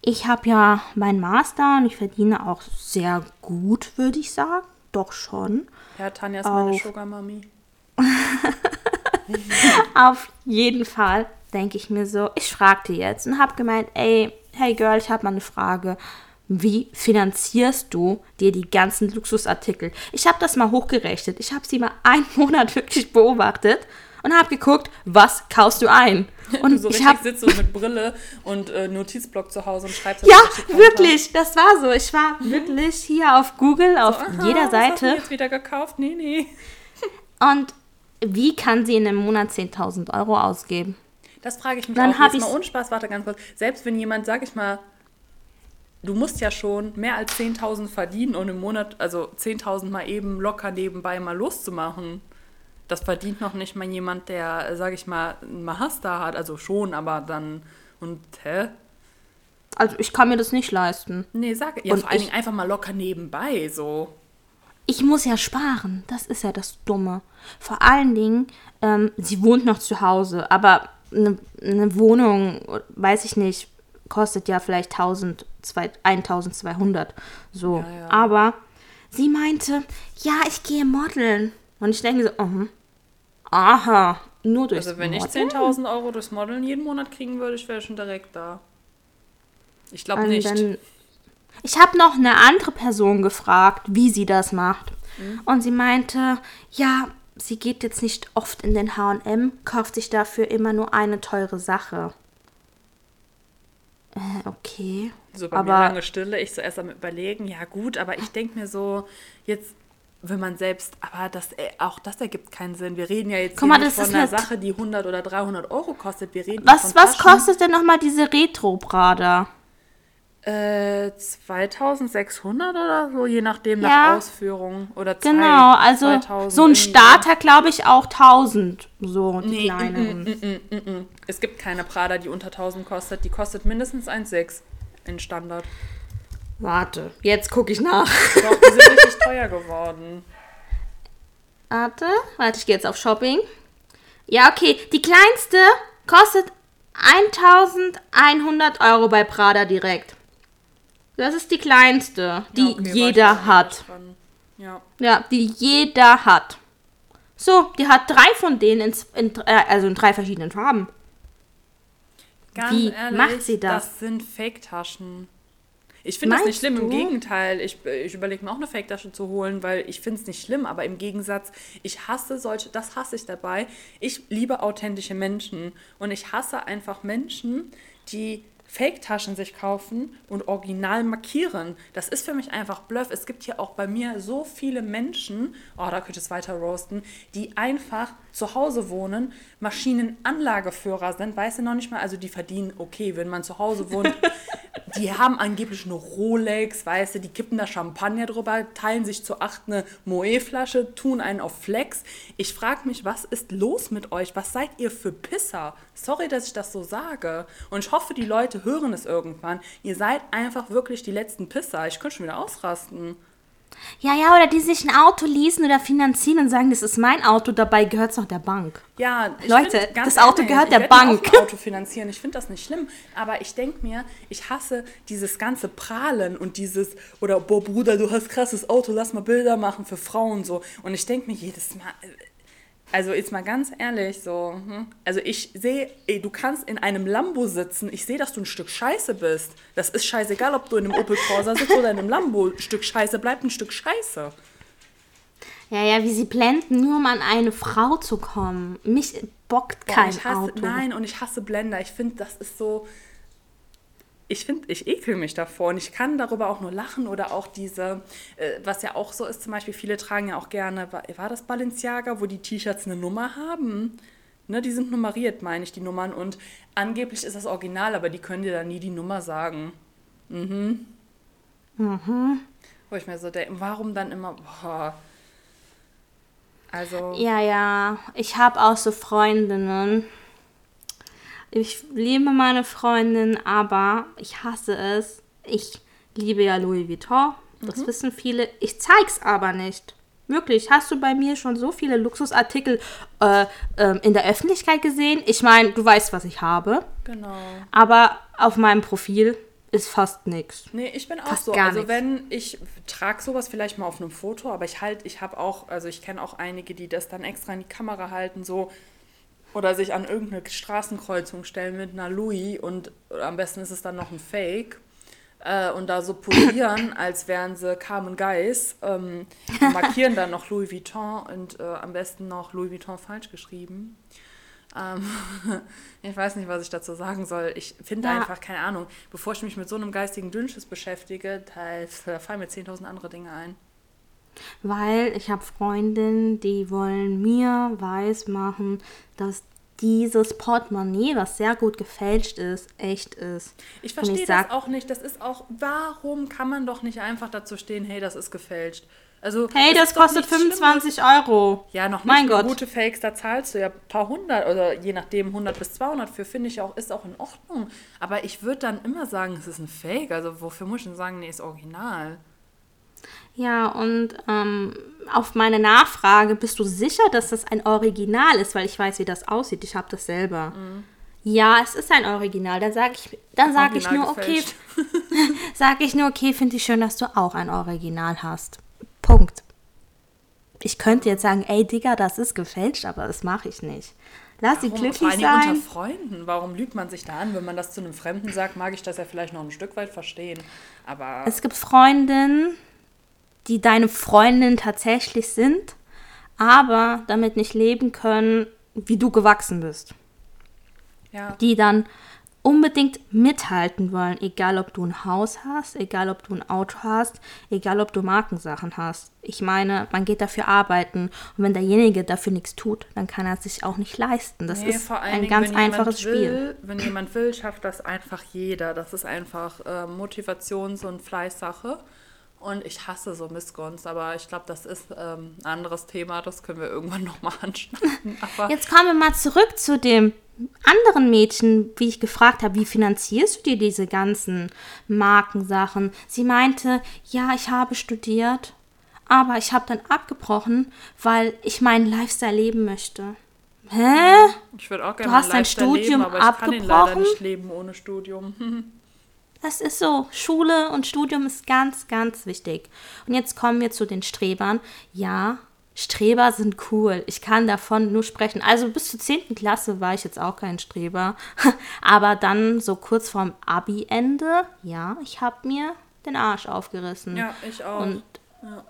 ich habe ja meinen Master und ich verdiene auch sehr gut, würde ich sagen. Doch schon. Ja, Tanja ist meine Auf. Sugar Mami. Auf jeden Fall denke ich mir so, ich fragte jetzt und habe gemeint, ey, hey Girl, ich habe mal eine Frage. Wie finanzierst du dir die ganzen Luxusartikel? Ich habe das mal hochgerechnet. Ich habe sie mal einen Monat wirklich beobachtet und habe geguckt, was kaufst du ein? Und So ich sitzt so mit Brille und äh, Notizblock zu Hause und schreibst das Ja, wirklich, das war so. Ich war wirklich hier auf Google, auf Aha, jeder Seite. jetzt wieder gekauft? Nee, nee. Und wie kann sie in einem Monat 10.000 Euro ausgeben? Das frage ich mich Dann auch. hab Jetzt mal ohne Spaß, warte ganz kurz. Selbst wenn jemand, sag ich mal, du musst ja schon mehr als 10.000 verdienen und im Monat, also 10.000 mal eben locker nebenbei mal loszumachen. Das verdient noch nicht mal jemand, der, äh, sag ich mal, einen Master hat. Also schon, aber dann, und, hä? Also ich kann mir das nicht leisten. Nee, sag, ja, Und vor allen Dingen einfach mal locker nebenbei, so. Ich muss ja sparen. Das ist ja das Dumme. Vor allen Dingen, ähm, sie wohnt noch zu Hause, aber eine, eine Wohnung, weiß ich nicht, kostet ja vielleicht 1000, zwei- 1200. So. Ja, ja. Aber sie meinte, ja, ich gehe modeln. Und ich denke so, mhm. Aha, nur durchs Also wenn ich Modeln? 10.000 Euro durchs Modeln jeden Monat kriegen würde, ich wäre schon direkt da. Ich glaube Und nicht. Dann, ich habe noch eine andere Person gefragt, wie sie das macht. Mhm. Und sie meinte, ja, sie geht jetzt nicht oft in den HM, kauft sich dafür immer nur eine teure Sache. Äh, okay. So bei aber mir lange Stille, ich so erst am überlegen, ja gut, aber ich denke mir so, jetzt, wenn man selbst, aber das, äh, auch das ergibt keinen Sinn. Wir reden ja jetzt Guck mal, nicht von einer halt- Sache, die 100 oder 300 Euro kostet. Wir reden Was, was kostet denn nochmal diese Retro-Prada? Äh, 2600 oder so, je nachdem nach Ja. Ausführung. Oder zwei- Genau, also 2000 so ein. Starter, glaube ich, auch 1000. So, die Nee, kleineren. mm, mm, mm, mm. Es gibt keine Prada, die unter 1000 kostet. Die kostet mindestens 1,6 in Standard. Warte, jetzt gucke ich nach. Doch, die sind richtig teuer geworden. Warte, warte, ich gehe jetzt auf Shopping. Ja, okay, die kleinste kostet 1100 Euro bei Prada direkt. Das ist die kleinste, die Ja, okay, jeder hat. Ja. Ja, die jeder hat. So, die hat drei von denen, in, in, äh, also in drei verschiedenen Farben. Ganz Wie ehrlich, macht sie das? Das sind Fake-Taschen. Ich finde das nicht schlimm, im du? Gegenteil. Ich, ich überlege mir auch eine Fake-Tasche zu holen, weil ich finde es nicht schlimm, aber im Gegensatz, ich hasse solche, das hasse ich dabei. Ich liebe authentische Menschen und ich hasse einfach Menschen, die Fake-Taschen sich kaufen und original markieren. Das ist für mich einfach Bluff. Es gibt hier auch bei mir so viele Menschen, oh, da könnte ich es weiter roasten, die einfach zu Hause wohnen, Maschinenanlageführer sind, weiß ich noch nicht mal, also die verdienen okay, wenn man zu Hause wohnt. die haben angeblich eine Rolex, weißt du, die kippen da Champagner drüber, teilen sich zu acht eine Moe-Flasche, tun einen auf Flex. Ich frage mich, was ist los mit euch? Was seid ihr für Pisser? Sorry, dass ich das so sage. Und ich hoffe, die Leute hören es irgendwann. Ihr seid einfach wirklich die letzten Pisser. Ich könnte schon wieder ausrasten. Ja, ja, oder die sich ein Auto leasen oder finanzieren und sagen, das ist mein Auto, dabei gehört es noch der Bank. Ja, ich Leute, das Auto ehrlich, gehört ich der mir Bank. Ein Auto finanzieren. Ich finde das nicht schlimm. Aber ich denke mir, ich hasse dieses ganze Prahlen und dieses, oder boah, Bruder, du hast krasses Auto, lass mal Bilder machen für Frauen so. Und ich denke mir jedes Mal, äh, also jetzt mal ganz ehrlich, so, hm? also ich sehe, ey, du kannst in einem Lambo sitzen, ich sehe, dass du ein Stück Scheiße bist. Das ist scheißegal, ob du in einem Opel Corsa sitzt oder in einem Lambo. Ein Stück Scheiße bleibt ein Stück Scheiße. Ja, ja, wie sie blenden, nur um an eine Frau zu kommen. Mich bockt Boah, kein ich hasse, Auto. Nein, und ich hasse Blender. Ich finde, das ist so. Ich finde, ich ekel mich davor und ich kann darüber auch nur lachen oder auch diese, äh, was ja auch so ist, zum Beispiel, viele tragen ja auch gerne, war, war das Balenciaga, wo die T-Shirts eine Nummer haben? Ne, die sind nummeriert, meine ich, die Nummern. Und angeblich ist das Original, aber die können dir da nie die Nummer sagen. Mhm. Mhm. Wo ich mir so denke, warum dann immer, boah. Also. Ja, ja. Ich habe auch so Freundinnen. Ich liebe meine Freundin, aber ich hasse es. Ich liebe ja Louis Vuitton. Das Mhm. wissen viele. Ich zeig's aber nicht. Wirklich, hast du bei mir schon so viele Luxusartikel äh, ähm, in der Öffentlichkeit gesehen? Ich meine, du weißt, was ich habe. Genau. Aber auf meinem Profil ist fast nichts. Nee, ich bin auch Fast so. Also nichts. wenn ich trage sowas vielleicht mal auf einem Foto, aber ich halt, ich habe auch, also ich kenne auch einige, die das dann extra in die Kamera halten, so oder sich an irgendeine Straßenkreuzung stellen mit einer Louis und am besten ist es dann noch ein Fake äh, und da so posieren, als wären sie Carmen Geis, ähm, markieren dann noch Louis Vuitton und äh, am besten noch Louis Vuitton falsch geschrieben. Ähm, ich weiß nicht, was ich dazu sagen soll. Ich finde Ja. einfach, keine Ahnung, bevor ich mich mit so einem geistigen Dünnschiss beschäftige, da, da fallen mir 10.000 andere Dinge ein. Weil ich habe Freundinnen, die wollen mir weismachen, dass dieses Portemonnaie, was sehr gut gefälscht ist, echt ist. Ich verstehe ich sag- das auch nicht. Das ist auch, warum kann man doch nicht einfach dazu stehen, hey, das ist gefälscht? Also, Hey, das doch kostet nichts Schlimmes. 25 Euro. Ja, noch nicht Mein Gott. gute Fakes, da zahlst du ja ein paar hundert oder je nachdem 100 bis 200 für, finde ich auch, ist auch in Ordnung. Aber ich würde dann immer sagen, es ist ein Fake. Also wofür muss ich denn sagen, nee, ist original? Ja, und ähm, auf meine Nachfrage, bist du sicher, dass das ein Original ist? Weil ich weiß, wie das aussieht. Ich habe das selber. Mhm. Ja, es ist ein Original. Dann sage ich, dann sag ich nur, okay, sage ich nur, okay, finde ich schön, dass du auch ein Original hast. Punkt. Ich könnte jetzt sagen, ey Digga, das ist gefälscht, aber das mache ich nicht. Lass sie Warum? Vor glücklich allen Dingen unter sein. Freunden. Warum lügt man sich da an? Wenn man das zu einem Fremden sagt, mag ich das ja vielleicht noch ein Stück weit verstehen. Aber Es gibt Freundinnen, die deine Freundin tatsächlich sind, aber damit nicht leben können, wie du gewachsen bist. ja, Die dann unbedingt mithalten wollen, egal ob du ein Haus hast, egal ob du ein Auto hast, egal ob du Markensachen hast. Ich meine, man geht dafür arbeiten und wenn derjenige dafür nichts tut, dann kann er es sich auch nicht leisten. Das Nee, ist ein Dingen, ganz einfaches jemand Spiel. Will, wenn jemand will, schafft das einfach jeder. Das ist einfach äh, Motivations- und Fleißsache. Und ich hasse so Missgunst, aber ich glaube, das ist ähm, ein anderes Thema. Das können wir irgendwann nochmal anschneiden. Aber Jetzt kommen wir mal zurück zu dem anderen Mädchen, wie ich gefragt habe, wie finanzierst du dir diese ganzen Markensachen? Sie meinte, ja, ich habe studiert, aber ich habe dann abgebrochen, weil ich meinen Lifestyle leben möchte. Hä? ich würde auch gerne Du hast dein Lifestyle Studium leben, aber ich kann ihn leider abgebrochen? nicht leben ohne Studium. Das ist so. Schule und Studium ist ganz, ganz wichtig. Und jetzt kommen wir zu den Strebern. Ja, Streber sind cool. Ich kann davon nur sprechen. Also bis zur 10. Klasse war ich jetzt auch kein Streber. Aber dann so kurz vorm Abi-Ende, ja, ich habe mir den Arsch aufgerissen. Ja, ich auch. Und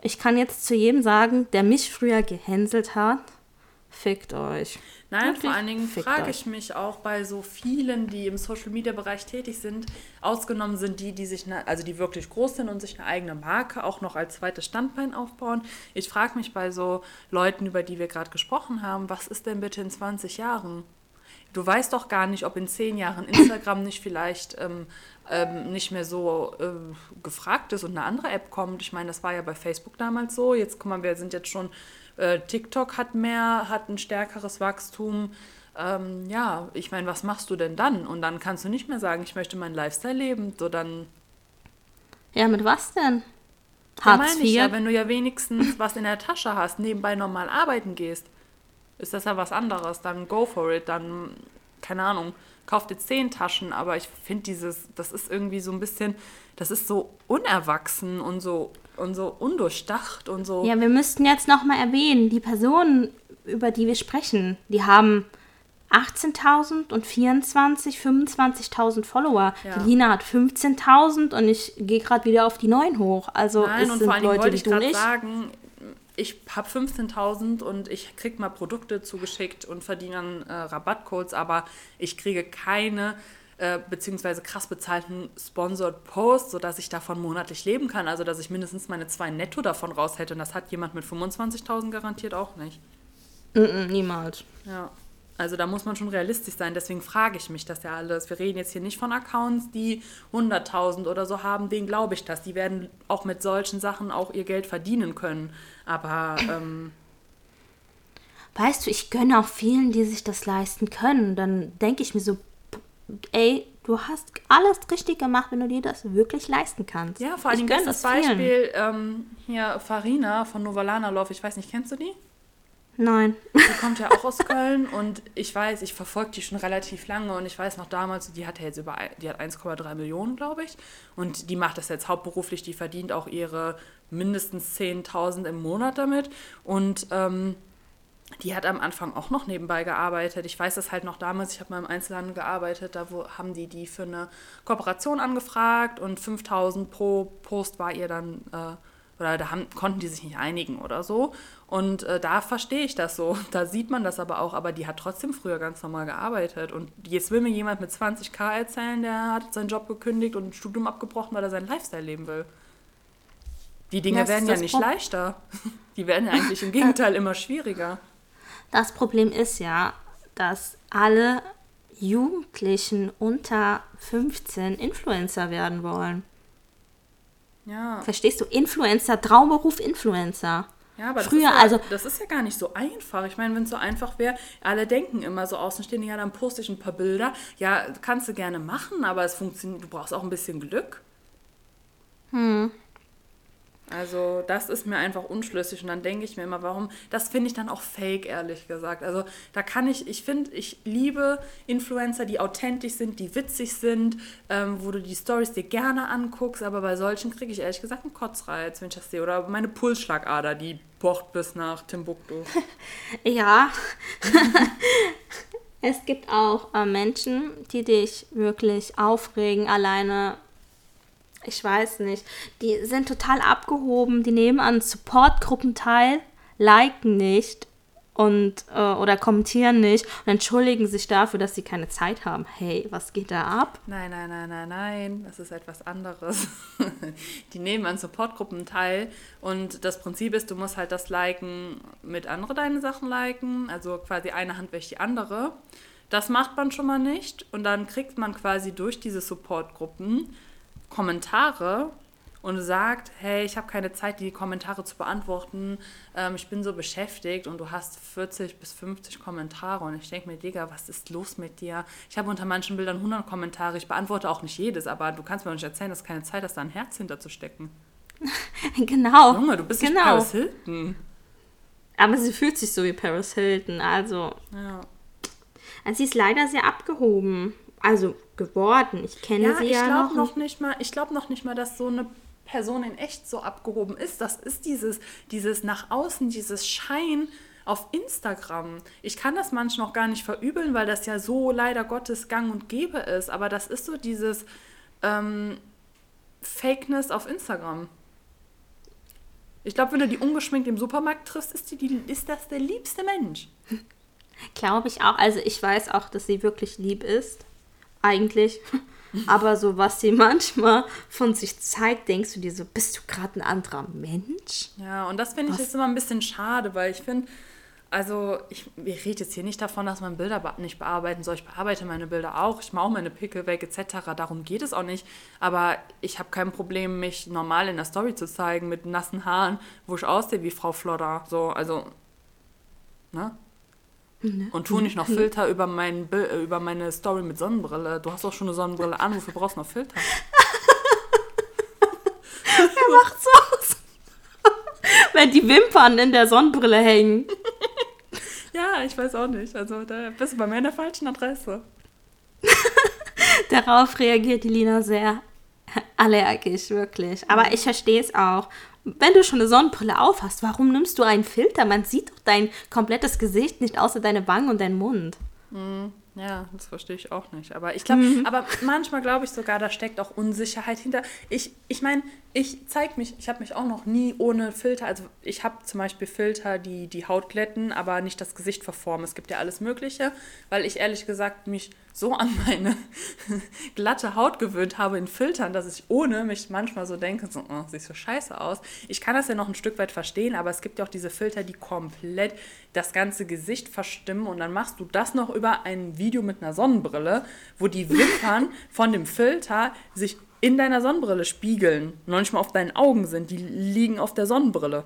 ich kann jetzt zu jedem sagen, der mich früher gehänselt hat, fickt euch. Nein, Wirklich, vor allen Dingen frage ich mich auch bei so vielen, die im Social-Media-Bereich tätig sind, ausgenommen sind die, die sich, ne, also die wirklich groß sind und sich eine eigene Marke auch noch als zweites Standbein aufbauen. Ich frage mich bei so Leuten, über die wir gerade gesprochen haben, was ist denn bitte in 20 Jahren? Du weißt doch gar nicht, ob in 10 Jahren Instagram nicht vielleicht ähm, ähm, nicht mehr so ähm, gefragt ist und eine andere App kommt. Ich meine, das war ja bei Facebook damals so. Jetzt, guck mal, wir sind jetzt schon, äh, TikTok hat mehr, hat ein stärkeres Wachstum. Ähm, ja, ich meine, was machst du denn dann? Und dann kannst du nicht mehr sagen, ich möchte meinen Lifestyle leben. So dann Ja, mit was denn? ja, Hartz meine ich ja, wenn du ja wenigstens was in der Tasche hast, nebenbei normal arbeiten gehst, ist das ja was anderes. Dann go for it. Dann, keine Ahnung, kauf dir zehn Taschen. Aber ich finde dieses, das ist irgendwie so ein bisschen, das ist so unerwachsen und so, und so undurchdacht und so. Ja, wir müssten jetzt nochmal erwähnen, die Personen, über die wir sprechen, die haben 18.000 und 24, 25.000 Follower. Ja. Die Lina hat 15.000 und ich gehe gerade wieder auf die 9 hoch. Also Nein, es und sind vor allen Dingen Leute wollte ich du ich. sagen, ich habe 15.000 und ich kriege mal Produkte zugeschickt und verdiene dann äh, Rabattcodes, aber ich kriege keine äh, beziehungsweise krass bezahlten Sponsored Post, sodass ich davon monatlich leben kann. Also, dass ich mindestens meine zwei Netto davon raus hätte. Und das hat jemand mit 25.000 garantiert auch nicht. Mm, niemals. Ja. Also da muss man schon realistisch sein. Deswegen frage ich mich das ja alles. Wir reden jetzt hier nicht von Accounts, die 100.000 oder so haben. Denen glaube ich das. Die werden auch mit solchen Sachen auch ihr Geld verdienen können. Aber ähm, Weißt du, ich gönne auch vielen, die sich das leisten können. Dann denke ich mir so, ey, du hast alles richtig gemacht, wenn du dir das wirklich leisten kannst. ja, vor allem das das. Beispiel ähm, hier Farina von Novalana Love. Ich weiß nicht, kennst du die? Nein. Die kommt ja auch aus Köln und ich weiß, ich verfolge die schon relativ lange und ich weiß noch damals, die hat ja jetzt über, die hat 1,3 Millionen, glaube ich. Und die macht das jetzt hauptberuflich, die verdient auch ihre mindestens 10.000 im Monat damit. Und ähm, die hat am Anfang auch noch nebenbei gearbeitet. Ich weiß das halt noch damals, ich habe mal im Einzelhandel gearbeitet, da wo, haben die die für eine Kooperation angefragt und 5000 pro Post war ihr dann, äh, oder da haben, konnten die sich nicht einigen oder so. Und äh, da verstehe ich das so. Da sieht man das aber auch, aber die hat trotzdem früher ganz normal gearbeitet. Und jetzt will mir jemand mit 20k erzählen, der hat seinen Job gekündigt und ein Studium abgebrochen, weil er seinen Lifestyle leben will. Die Dinge werden ja nicht Pro- leichter. Die werden ja eigentlich im Gegenteil immer schwieriger. Das Problem ist ja, dass alle Jugendlichen unter 15 Influencer werden wollen. Ja. Verstehst du? Influencer, Traumberuf Influencer. Ja, aber das, Früher, ist ja, also- das ist ja gar nicht so einfach. Ich meine, wenn es so einfach wäre, alle denken immer so außenstehende, ja, dann poste ich ein paar Bilder. Ja, kannst du gerne machen, aber es funktioniert, du brauchst auch ein bisschen Glück. Hm. Also, das ist mir einfach unschlüssig und dann denke ich mir immer, warum, das finde ich dann auch fake, ehrlich gesagt. Also, da kann ich, ich finde, ich liebe Influencer, die authentisch sind, die witzig sind, ähm, wo du die Stories dir gerne anguckst, aber bei solchen kriege ich ehrlich gesagt einen Kotzreiz, wenn ich das sehe. Oder meine Pulsschlagader, die pocht bis nach Timbuktu. Ja. es gibt auch äh, Menschen, die dich wirklich aufregen, alleine. Ich weiß nicht. Die sind total abgehoben, die nehmen an Supportgruppen teil, liken nicht und äh, oder kommentieren nicht und entschuldigen sich dafür, dass sie keine Zeit haben. Hey, was geht da ab? Nein, nein, nein, nein, nein, das ist etwas anderes. die nehmen an Supportgruppen teil und das Prinzip ist, du musst halt das liken, mit andere deine Sachen liken, also quasi eine Hand wäscht die andere. Das macht man schon mal nicht und dann kriegt man quasi durch diese Supportgruppen Kommentare und sagt, hey, ich habe keine Zeit, die Kommentare zu beantworten, ähm, ich bin so beschäftigt und du hast 40 bis 50 Kommentare und ich denke mir, Digga, was ist los mit dir? Ich habe unter manchen Bildern 100 Kommentare, ich beantworte auch nicht jedes, aber du kannst mir nicht erzählen, dass keine Zeit hast, da ein Herz hinterzustecken. genau. Junge, du bist nicht genau. Paris Hilton. Aber sie fühlt sich so wie Paris Hilton, also Ja. Also sie ist leider sehr abgehoben. Also geworden. Ich kenne Ja, sie ich ja glaube noch. noch nicht mal, ich glaube noch nicht mal, dass so eine Person in echt so abgehoben ist. Das ist dieses, dieses nach außen, dieses Schein auf Instagram. Ich kann das manchmal noch gar nicht verübeln, weil das ja so leider Gottes Gang und Gäbe ist. Aber das ist so dieses ähm, Fakeness auf Instagram. Ich glaube, wenn du die ungeschminkt im Supermarkt triffst, ist, die, die, ist das der liebste Mensch. Glaube ich auch. Also ich weiß auch, dass sie wirklich lieb ist. Eigentlich. Aber so, was sie manchmal von sich zeigt, denkst du dir so, bist du gerade ein anderer Mensch? Ja, und das finde ich jetzt immer ein bisschen schade, weil ich finde, also ich, ich rede jetzt hier nicht davon, dass man Bilder nicht bearbeiten soll. Ich bearbeite meine Bilder auch, ich mache auch meine Pickel weg etc. Darum geht es auch nicht. Aber ich habe kein Problem, mich normal in der Story zu zeigen mit nassen Haaren, wo ich aussehe wie Frau Flodder. So, also, ne? Und tu nicht noch Filter über, mein, äh, über meine Story mit Sonnenbrille. Du hast doch schon eine Sonnenbrille an, wofür brauchst du noch Filter? Macht so aus. Wenn die Wimpern in der Sonnenbrille hängen. Ja, ich weiß auch nicht. Also da bist du bei mir in der falschen Adresse. Darauf reagiert die Lina sehr allergisch, wirklich. Aber ich verstehe es auch. Wenn du schon eine Sonnenbrille auf hast, warum nimmst du einen Filter? Man sieht doch dein komplettes Gesicht nicht, außer deine Wangen und dein Mund. Ja, das verstehe ich auch nicht. Aber ich glaube, aber manchmal glaube ich sogar, da steckt auch Unsicherheit hinter. Ich, ich meine, ich zeige mich, ich habe mich auch noch nie ohne Filter, also ich habe zum Beispiel Filter, die die Haut glätten, aber nicht das Gesicht verformen. Es gibt ja alles Mögliche, weil ich ehrlich gesagt mich so an meine glatte Haut gewöhnt habe in Filtern, dass ich ohne mich manchmal so denke, so, oh, sieht so scheiße aus. Ich kann das ja noch ein Stück weit verstehen, aber es gibt ja auch diese Filter, die komplett das ganze Gesicht verstimmen und dann machst du das noch über ein Video mit einer Sonnenbrille, wo die Wimpern von dem Filter sich in deiner Sonnenbrille spiegeln, noch nicht mal auf deinen Augen sind, die liegen auf der Sonnenbrille.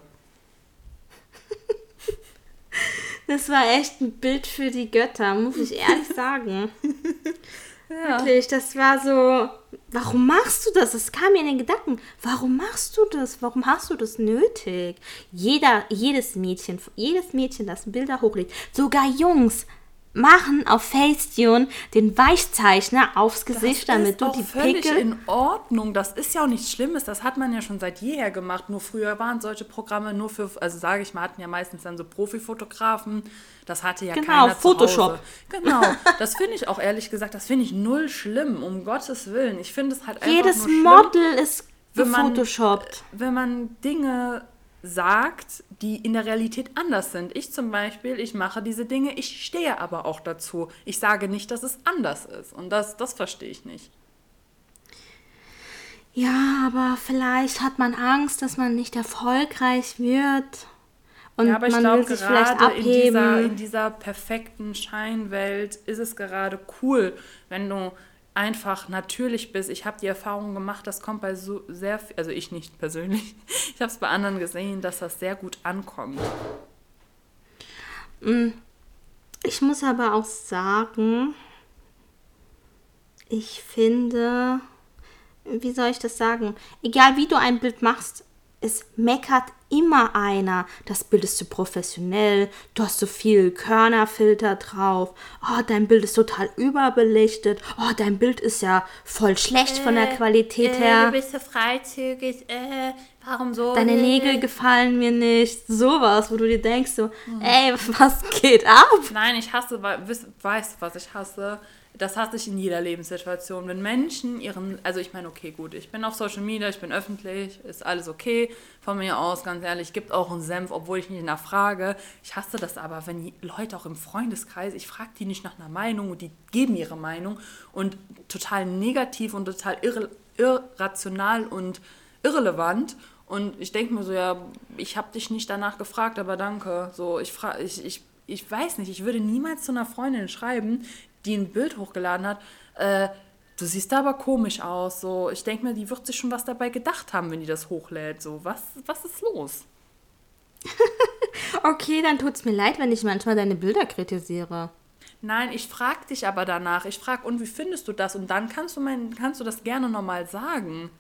Das war echt ein Bild für die Götter, muss ich ehrlich sagen. Wirklich, das war so. Warum machst du das? Es kam mir in den Gedanken. Warum machst du das? Warum hast du das nötig? Jeder, jedes Mädchen, jedes Mädchen, das Bilder hochlädt, sogar Jungs, machen auf Facetune den Weichzeichner aufs Gesicht, damit ist du die völlig Pickel. in Ordnung. Das ist ja auch nichts Schlimmes. Das hat man ja schon seit jeher gemacht. Nur früher waren solche Programme nur für, also sage ich mal, hatten ja meistens dann so Profifotografen. Das hatte ja Genau, keiner Photoshop. Zu Hause. Genau. Das finde ich auch ehrlich gesagt, das finde ich null schlimm. Um Gottes Willen. Ich finde es halt einfach Jedes nur schlimm, Model ist wenn man- wenn man Dinge sagt, die in der Realität anders sind. Ich zum Beispiel, ich mache diese Dinge, ich stehe aber auch dazu. Ich sage nicht, dass es anders ist. Und das, das verstehe ich nicht. Ja, aber vielleicht hat man Angst, dass man nicht erfolgreich wird. Und Ja, aber ich man glaube, sich vielleicht gerade in dieser, in dieser perfekten Scheinwelt ist es gerade cool, wenn du einfach natürlich bist. Ich habe die Erfahrung gemacht, das kommt bei so sehr, also ich nicht persönlich, ich habe es bei anderen gesehen, dass das sehr gut ankommt. Ich muss aber auch sagen, ich finde, wie soll ich das sagen? Egal wie du ein Bild machst, es meckert immer einer. Das Bild ist zu professionell, du hast so viel Körnerfilter drauf. Oh, dein Bild ist total überbelichtet. Oh, dein Bild ist ja voll schlecht von der Qualität her. bist so freizügig, äh, warum so? Deine Nägel gefallen mir nicht. Sowas, wo du dir denkst so, ey, was geht ab? Nein, ich hasse, weißt du, was ich hasse? Das hasse ich in jeder Lebenssituation. Wenn Menschen ihren, also ich meine, okay, gut, ich bin auf Social Media, ich bin öffentlich, ist alles okay. Von mir aus, ganz ehrlich, gibt auch einen Senf, obwohl ich nicht nachfrage. Ich hasse das aber, wenn Leute auch im Freundeskreis, ich frage die nicht nach einer Meinung und die geben ihre Meinung und total negativ und total irre, irrational und irrelevant. Und ich denke mir so, ja, ich habe dich nicht danach gefragt, aber danke. So, ich, fra ich, ich, ich weiß nicht, ich würde niemals zu einer Freundin schreiben, die ein Bild hochgeladen hat, äh, du siehst da aber komisch aus. So, ich denke mir, die wird sich schon was dabei gedacht haben, wenn die das hochlädt. So, was, was ist los? Okay, dann tut's mir leid, wenn ich manchmal deine Bilder kritisiere. Nein, ich frage dich aber danach. Ich frage, und wie findest du das? Und dann kannst du, mein, kannst du das gerne nochmal sagen.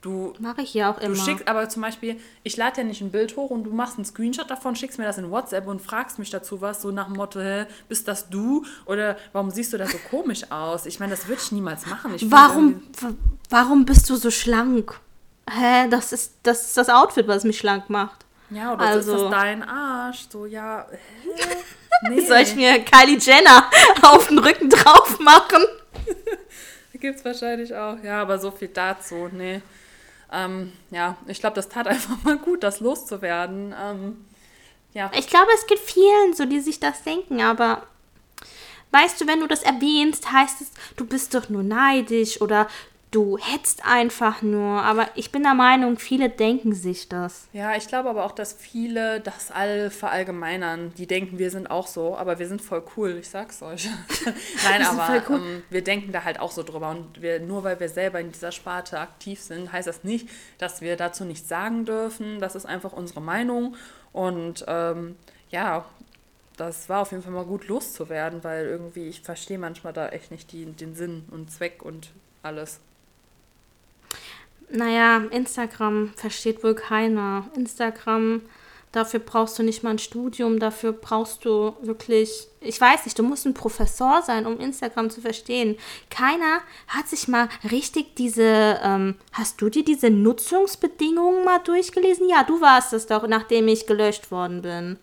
Du, Mache ich ja auch Du immer. schickst aber zum Beispiel, ich lade ja nicht ein Bild hoch und du machst einen Screenshot davon, schickst mir das in WhatsApp und fragst mich dazu was, so nach dem Motto, hä, bist das du? Oder warum siehst du da so komisch aus? Ich meine, das würde ich niemals machen. Ich warum, warum bist du so schlank? Hä, das ist, das ist das Outfit, was mich schlank macht. Ja, oder ist also- das dein Arsch? So, ja, hä? Nee. Soll ich mir Kylie Jenner auf den Rücken drauf machen? Gibt's wahrscheinlich auch. Ja, aber so viel dazu. Nee. Ähm, ja, ich glaube, das tat einfach mal gut, das loszuwerden. Ähm, ja. Ich glaube, es gibt vielen so, die sich das denken, aber weißt du, wenn du das erwähnst, heißt es, du bist doch nur neidisch oder du hetzt einfach nur. Aber ich bin der Meinung, viele denken sich das. Ja, ich glaube aber auch, dass viele das all verallgemeinern. Die denken, wir sind auch so, aber wir sind voll cool, ich sag's euch. Nein, sind aber cool. ähm, wir denken da halt auch so drüber. Und wir, nur weil wir selber in dieser Sparte aktiv sind, heißt das nicht, dass wir dazu nichts sagen dürfen. Das ist einfach unsere Meinung. Und ähm, ja, das war auf jeden Fall mal gut loszuwerden, weil irgendwie ich verstehe manchmal da echt nicht die, den Sinn und Zweck und alles. Naja, Instagram versteht wohl keiner. Instagram, dafür brauchst du nicht mal ein Studium, dafür brauchst du wirklich, ich weiß nicht, du musst ein Professor sein, um Instagram zu verstehen. Keiner hat sich mal richtig diese, ähm, hast du dir diese Nutzungsbedingungen mal durchgelesen? Ja, du warst es doch, nachdem ich gelöscht worden bin.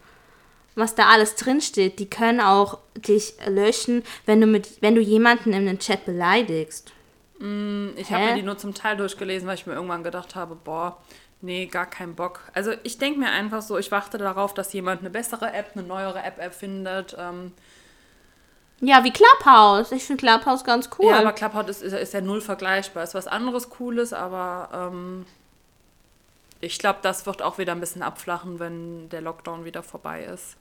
Was da alles drinsteht, die können auch dich löschen, wenn du, mit, wenn du jemanden in den Chat beleidigst. Ich habe mir die nur zum Teil durchgelesen, weil ich mir irgendwann gedacht habe, boah, nee, gar keinen Bock. Also ich denke mir einfach so, ich warte darauf, dass jemand eine bessere App, eine neuere App erfindet. Ähm, Ja, wie Clubhouse. Ich finde Clubhouse ganz cool. Ja, aber Clubhouse ist, ist, ist ja null vergleichbar. Ist was anderes Cooles, aber ähm, ich glaube, das wird auch wieder ein bisschen abflachen, wenn der Lockdown wieder vorbei ist.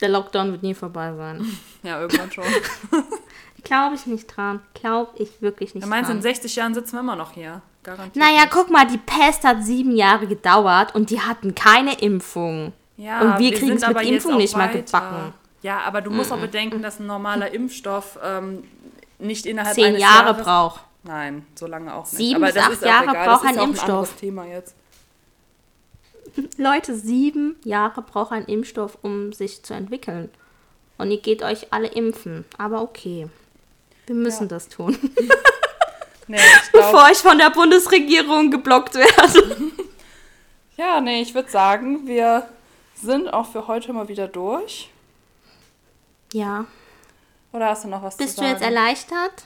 Der Lockdown wird nie vorbei sein. Ja, irgendwann schon. Glaube ich nicht dran. Glaube ich wirklich nicht Du meinst, dran. in 60 Jahren sitzen wir immer noch hier. Garantiert. Naja, guck mal, die Pest hat sieben Jahre gedauert und die hatten keine Impfung. Ja, und wir kriegen sind es mit Impfung nicht mal weiter. gebacken. Ja, aber du musst auch bedenken, dass ein normaler Impfstoff ähm, nicht innerhalb Zehn eines Jahre Jahres braucht. Nein, so lange auch nicht. Sieben aber bis acht Jahre braucht ein Impfstoff. ein Thema jetzt. Leute, sieben Jahre braucht ein Impfstoff, um sich zu entwickeln. Und ihr geht euch alle impfen. Aber okay. Wir müssen Ja. das tun. Nee, ich glaub, Bevor ich von der Bundesregierung geblockt werde. ja, nee, ich würde sagen, wir sind auch für heute mal wieder durch. Ja. Oder hast du noch was Bist zu du sagen? jetzt erleichtert?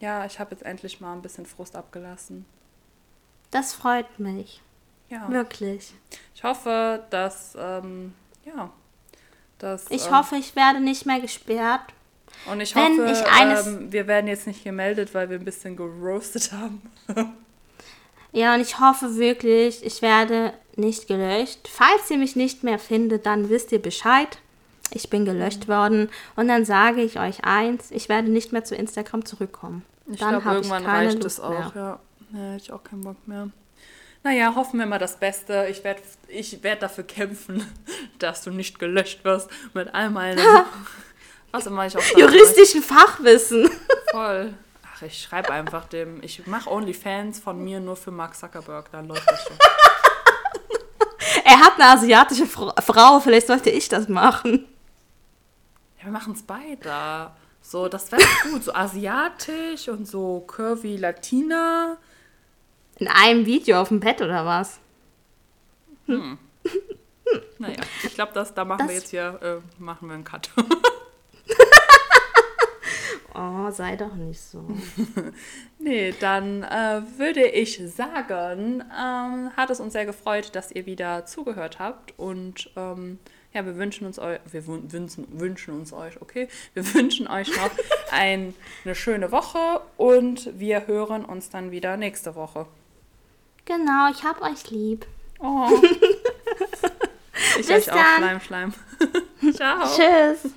Ja, ich habe jetzt endlich mal ein bisschen Frust abgelassen. Das freut mich. Ja. Wirklich. Ich hoffe, dass, ähm, ja, dass, Ich ähm, hoffe, ich werde nicht mehr gesperrt. Und ich wenn hoffe, ich eines- ähm, wir werden jetzt nicht gemeldet, weil wir ein bisschen geroastet haben. Ja, und ich hoffe wirklich, ich werde nicht gelöscht. Falls ihr mich nicht mehr findet, dann wisst ihr Bescheid. Ich bin gelöscht Mhm. worden. Und dann sage ich euch eins, ich werde nicht mehr zu Instagram zurückkommen. Ich glaube, irgendwann reicht Lust es auch, mehr. ja. Nee, ich auch keinen Bock mehr. Naja, hoffen wir mal das Beste. Ich werde ich werd dafür kämpfen, dass du nicht gelöscht wirst mit all meinen, was immer ich auch Juristischen Fachwissen. möchte. Voll. Ach, ich schreibe einfach dem, ich mache OnlyFans von mir nur für Mark Zuckerberg, dann läuft das schon. Er hat eine asiatische Fra- Frau, vielleicht sollte ich das machen. Ja, wir machen es beide. So, das wäre gut. So asiatisch und so curvy Latina. In einem Video auf dem Bett oder was? Naja, ich glaube, da machen Das- wir jetzt hier, äh, machen wir einen Cut. Oh, sei doch nicht so. Nee, dann äh, würde ich sagen, ähm, hat es uns sehr gefreut, dass ihr wieder zugehört habt und ähm, ja, wir wünschen uns euch, wir wün- wünschen, wünschen uns euch, okay, wir wünschen euch noch ein, eine schöne Woche und wir hören uns dann wieder nächste Woche. Genau, ich hab euch lieb. Oh. ich Bis euch auch, dann. Schleim, Schleim. Ciao. Tschüss.